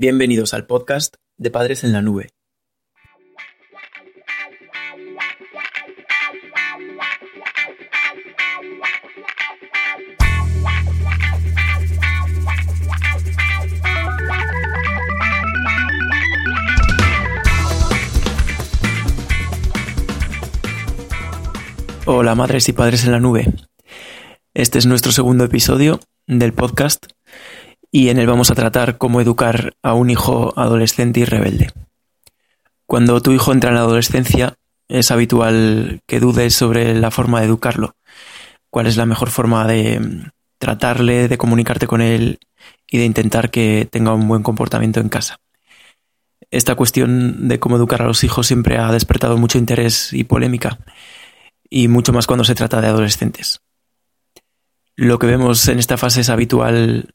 Bienvenidos al podcast de Padres en la Nube. Hola madres y padres en la nube. Este es nuestro segundo episodio del podcast y en él vamos a tratar cómo educar a un hijo adolescente y rebelde. Cuando tu hijo entra en la adolescencia, es habitual que dudes sobre la forma de educarlo, cuál es la mejor forma de mm, tratarle, de comunicarte con él y de intentar que tenga un buen comportamiento en casa. Esta cuestión de cómo educar a los hijos siempre ha despertado mucho interés y polémica, y mucho más cuando se trata de adolescentes. Lo que vemos en esta fase es habitual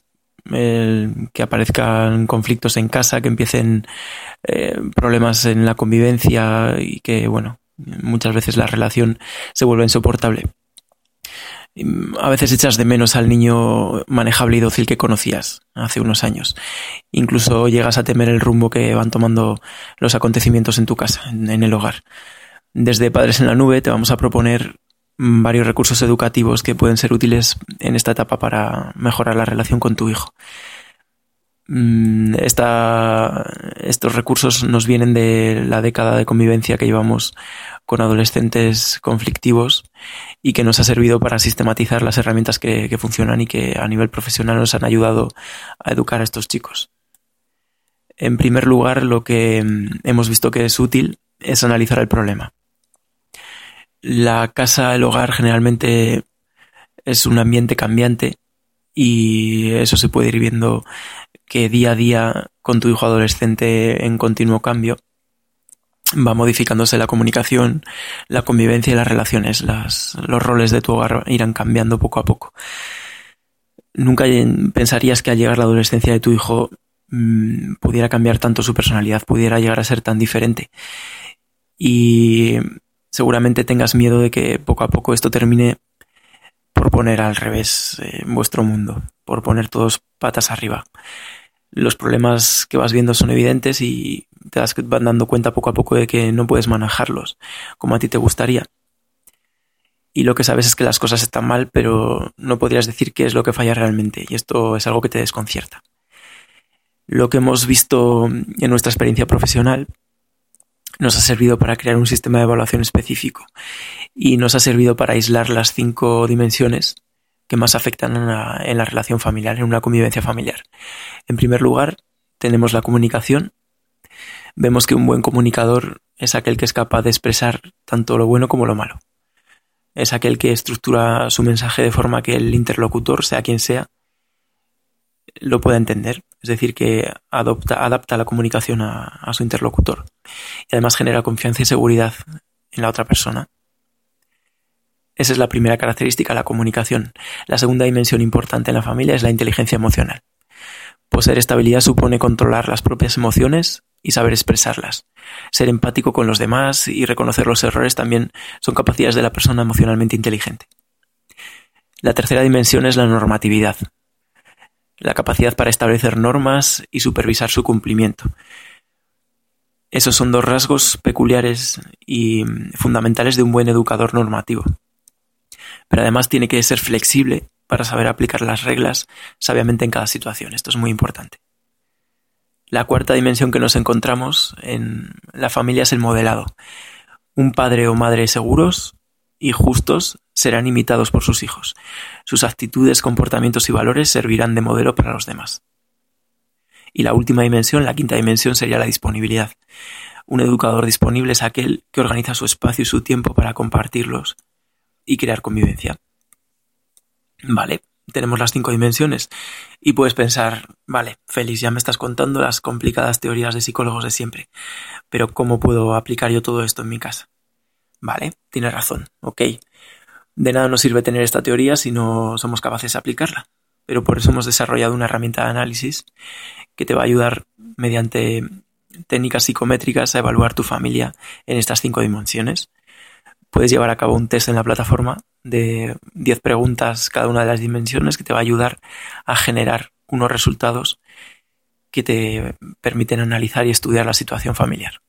que aparezcan conflictos en casa, que empiecen eh, problemas en la convivencia y que, bueno, muchas veces la relación se vuelve insoportable. A veces echas de menos al niño manejable y dócil que conocías hace unos años. Incluso llegas a temer el rumbo que van tomando los acontecimientos en tu casa, en el hogar. Desde Padres en la Nube te vamos a proponer varios recursos educativos que pueden ser útiles en esta etapa para mejorar la relación con tu hijo. Mm, estos recursos nos vienen de la década de convivencia que llevamos con adolescentes conflictivos y que nos ha servido para sistematizar las herramientas que, que funcionan y que a nivel profesional nos han ayudado a educar a estos chicos. En primer lugar, lo que mm, hemos visto que es útil es analizar el problema la casa, el hogar generalmente es un ambiente cambiante y eso se puede ir viendo que día a día con tu hijo adolescente en continuo cambio va modificándose la comunicación, la convivencia y las relaciones, los roles de tu hogar irán cambiando poco a poco. Nunca pensarías que al llegar la adolescencia de tu hijo mm, pudiera cambiar tanto su personalidad, pudiera llegar a ser tan diferente. Y seguramente tengas miedo de que poco a poco esto termine por poner al revés eh, vuestro mundo, por poner todos patas arriba. Los problemas que vas viendo son evidentes y te das van dando cuenta poco a poco de que no puedes manejarlos como a ti te gustaría. Y lo que sabes es que las cosas están mal, pero no podrías decir qué es lo que falla realmente, y esto es algo que te desconcierta. Lo que hemos visto en nuestra experiencia profesional nos ha servido para crear un sistema de evaluación específico y nos ha servido para aislar las cinco dimensiones que más afectan en la, relación familiar, en una convivencia familiar. En primer lugar, tenemos la comunicación. Vemos que un buen comunicador es aquel que es capaz de expresar tanto lo bueno como lo malo. Es aquel que estructura su mensaje de forma que el interlocutor, sea quien sea, lo pueda entender. Es decir, que adopta, adapta la comunicación a, su interlocutor. Y además genera confianza y seguridad en la otra persona. Esa es la primera característica, la comunicación. La segunda dimensión importante en la familia es la inteligencia emocional. Poseer estabilidad supone controlar las propias emociones y saber expresarlas. Ser empático con los demás y reconocer los errores también son capacidades de la persona emocionalmente inteligente. La tercera dimensión es la normatividad la capacidad para establecer normas y supervisar su cumplimiento. Esos son dos rasgos peculiares y fundamentales de un buen educador normativo. Pero además tiene que ser flexible para saber aplicar las reglas sabiamente en cada situación. Esto es muy importante. La cuarta dimensión que nos encontramos en la familia es el modelado. Un padre o madre seguros y justos serán imitados por sus hijos. Sus actitudes, comportamientos y valores servirán de modelo para los demás. Y la última dimensión, la quinta dimensión, sería la disponibilidad. Un educador disponible es aquel que organiza su espacio y su tiempo para compartirlos y crear convivencia. Vale, tenemos las cinco dimensiones y puedes pensar, vale, Félix, ya me estás contando las complicadas teorías de psicólogos de siempre, pero ¿cómo puedo aplicar yo todo esto en mi casa? Vale, tienes razón, ok. De nada nos sirve tener esta teoría si no somos capaces de aplicarla. Pero por eso hemos desarrollado una herramienta de análisis que te va a ayudar mediante técnicas psicométricas a evaluar tu familia en estas cinco dimensiones. Puedes llevar a cabo un test en la plataforma de 10 preguntas cada una de las dimensiones que te va a ayudar a generar unos resultados que te permiten analizar y estudiar la situación familiar.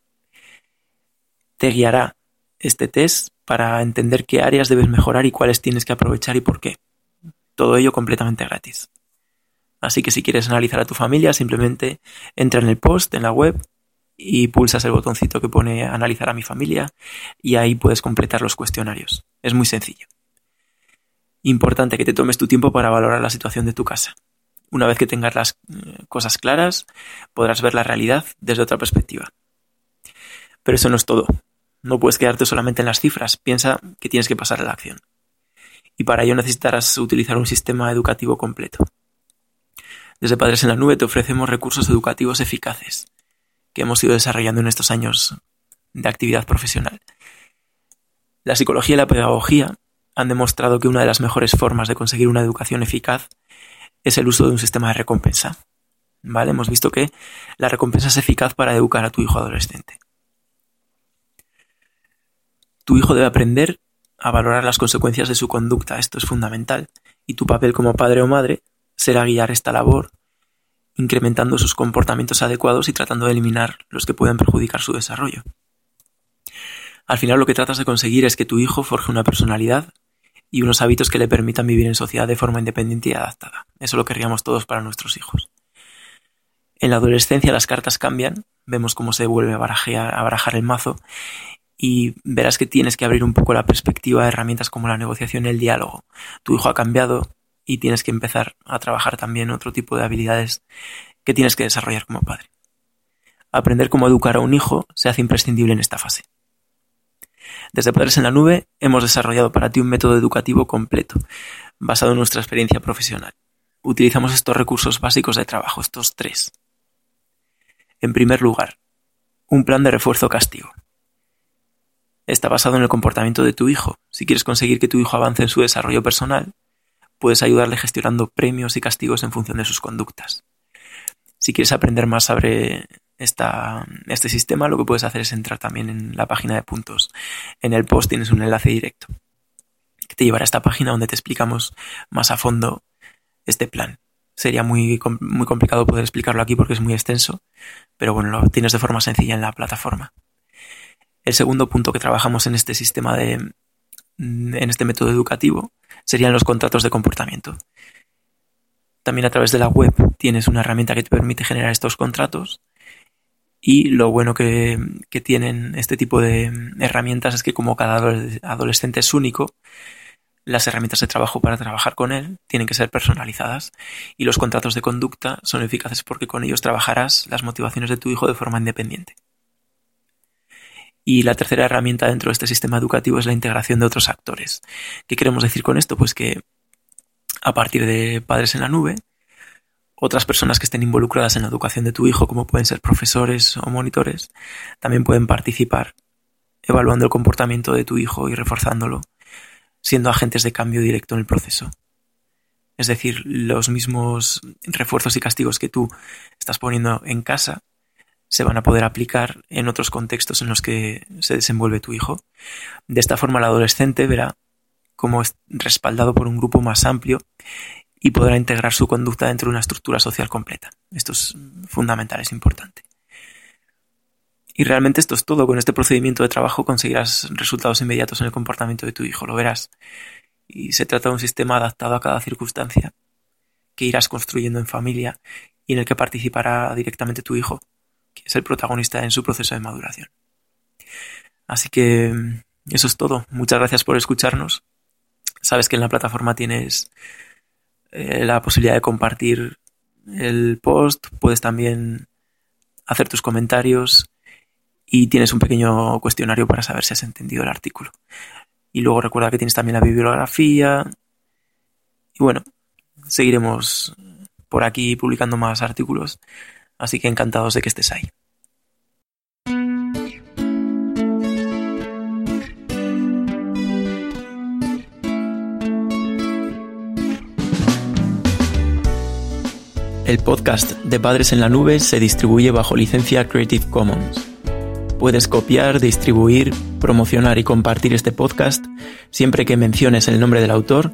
Te guiará este test para entender qué áreas debes mejorar y cuáles tienes que aprovechar y por qué. Todo ello completamente gratis. Así que si quieres analizar a tu familia, simplemente entra en el post, en la web, y pulsas el botoncito que pone analizar a mi familia y ahí puedes completar los cuestionarios. Es muy sencillo. Importante que te tomes tu tiempo para valorar la situación de tu casa. Una vez que tengas las eh, cosas claras, podrás ver la realidad desde otra perspectiva. Pero eso no es todo. No puedes quedarte solamente en las cifras, piensa que tienes que pasar a la acción. Y para ello necesitarás utilizar un sistema educativo completo. Desde Padres en la Nube te ofrecemos recursos educativos eficaces que hemos ido desarrollando en estos años de actividad profesional. La psicología y la pedagogía han demostrado que una de las mejores formas de conseguir una educación eficaz es el uso de un sistema de recompensa. ¿Vale? Hemos visto que la recompensa es eficaz para educar a tu hijo adolescente. Tu hijo debe aprender a valorar las consecuencias de su conducta, esto es fundamental, y tu papel como padre o madre será guiar esta labor, incrementando sus comportamientos adecuados y tratando de eliminar los que pueden perjudicar su desarrollo. Al final lo que tratas de conseguir es que tu hijo forje una personalidad y unos hábitos que le permitan vivir en sociedad de forma independiente y adaptada. Eso lo querríamos todos para nuestros hijos. En la adolescencia las cartas cambian, vemos cómo se vuelve a barajar, a barajar el mazo y verás que tienes que abrir un poco la perspectiva de herramientas como la negociación y el diálogo. Tu hijo ha cambiado y tienes que empezar a trabajar también otro tipo de habilidades que tienes que desarrollar como padre. Aprender cómo educar a un hijo se hace imprescindible en esta fase. Desde Padres en la Nube hemos desarrollado para ti un método educativo completo, basado en nuestra experiencia profesional. Utilizamos estos recursos básicos de trabajo, estos tres. En primer lugar, un plan de refuerzo castigo está basado en el comportamiento de tu hijo. Si quieres conseguir que tu hijo avance en su desarrollo personal, puedes ayudarle gestionando premios y castigos en función de sus conductas. Si quieres aprender más sobre esta, este sistema, lo que puedes hacer es entrar también en la página de puntos. En el post tienes un enlace directo que te llevará a esta página donde te explicamos más a fondo este plan. Sería muy, muy complicado poder explicarlo aquí porque es muy extenso, pero bueno, lo tienes de forma sencilla en la plataforma. El segundo punto que trabajamos en este sistema de, en este método educativo serían los contratos de comportamiento. También a través de la web tienes una herramienta que te permite generar estos contratos y lo bueno que, que tienen este tipo de herramientas es que como cada adolescente es único, las herramientas de trabajo para trabajar con él tienen que ser personalizadas y los contratos de conducta son eficaces porque con ellos trabajarás las motivaciones de tu hijo de forma independiente. Y la tercera herramienta dentro de este sistema educativo es la integración de otros actores. ¿Qué queremos decir con esto? Pues que a partir de padres en la nube, otras personas que estén involucradas en la educación de tu hijo, como pueden ser profesores o monitores, también pueden participar evaluando el comportamiento de tu hijo y reforzándolo, siendo agentes de cambio directo en el proceso. Es decir, los mismos refuerzos y castigos que tú estás poniendo en casa se van a poder aplicar en otros contextos en los que se desenvuelve tu hijo. De esta forma el adolescente verá cómo es respaldado por un grupo más amplio y podrá integrar su conducta dentro de una estructura social completa. Esto es fundamental, es importante. Y realmente esto es todo. Con este procedimiento de trabajo conseguirás resultados inmediatos en el comportamiento de tu hijo, lo verás. Y se trata de un sistema adaptado a cada circunstancia que irás construyendo en familia y en el que participará directamente tu hijo que es el protagonista en su proceso de maduración. Así que mm, eso es todo. Muchas gracias por escucharnos. Sabes que en la plataforma tienes eh, la posibilidad de compartir el post, puedes también hacer tus comentarios y tienes un pequeño cuestionario para saber si has entendido el artículo. Y luego recuerda que tienes también la bibliografía. Y bueno, seguiremos por aquí publicando más artículos Así que encantados de que estés ahí. El podcast de Padres en la Nube se distribuye bajo licencia Creative Commons. Puedes copiar, distribuir, promocionar y compartir este podcast siempre que menciones el nombre del autor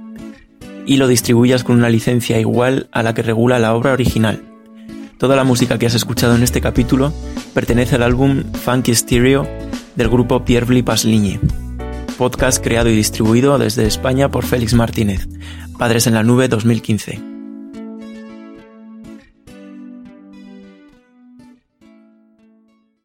y lo distribuyas con una licencia igual a la que regula la obra original Toda la música que has escuchado en este capítulo pertenece al álbum Funky Stereo del grupo Pierre Pasligne, podcast creado y distribuido desde España por Félix Martínez, Padres en la Nube 2015.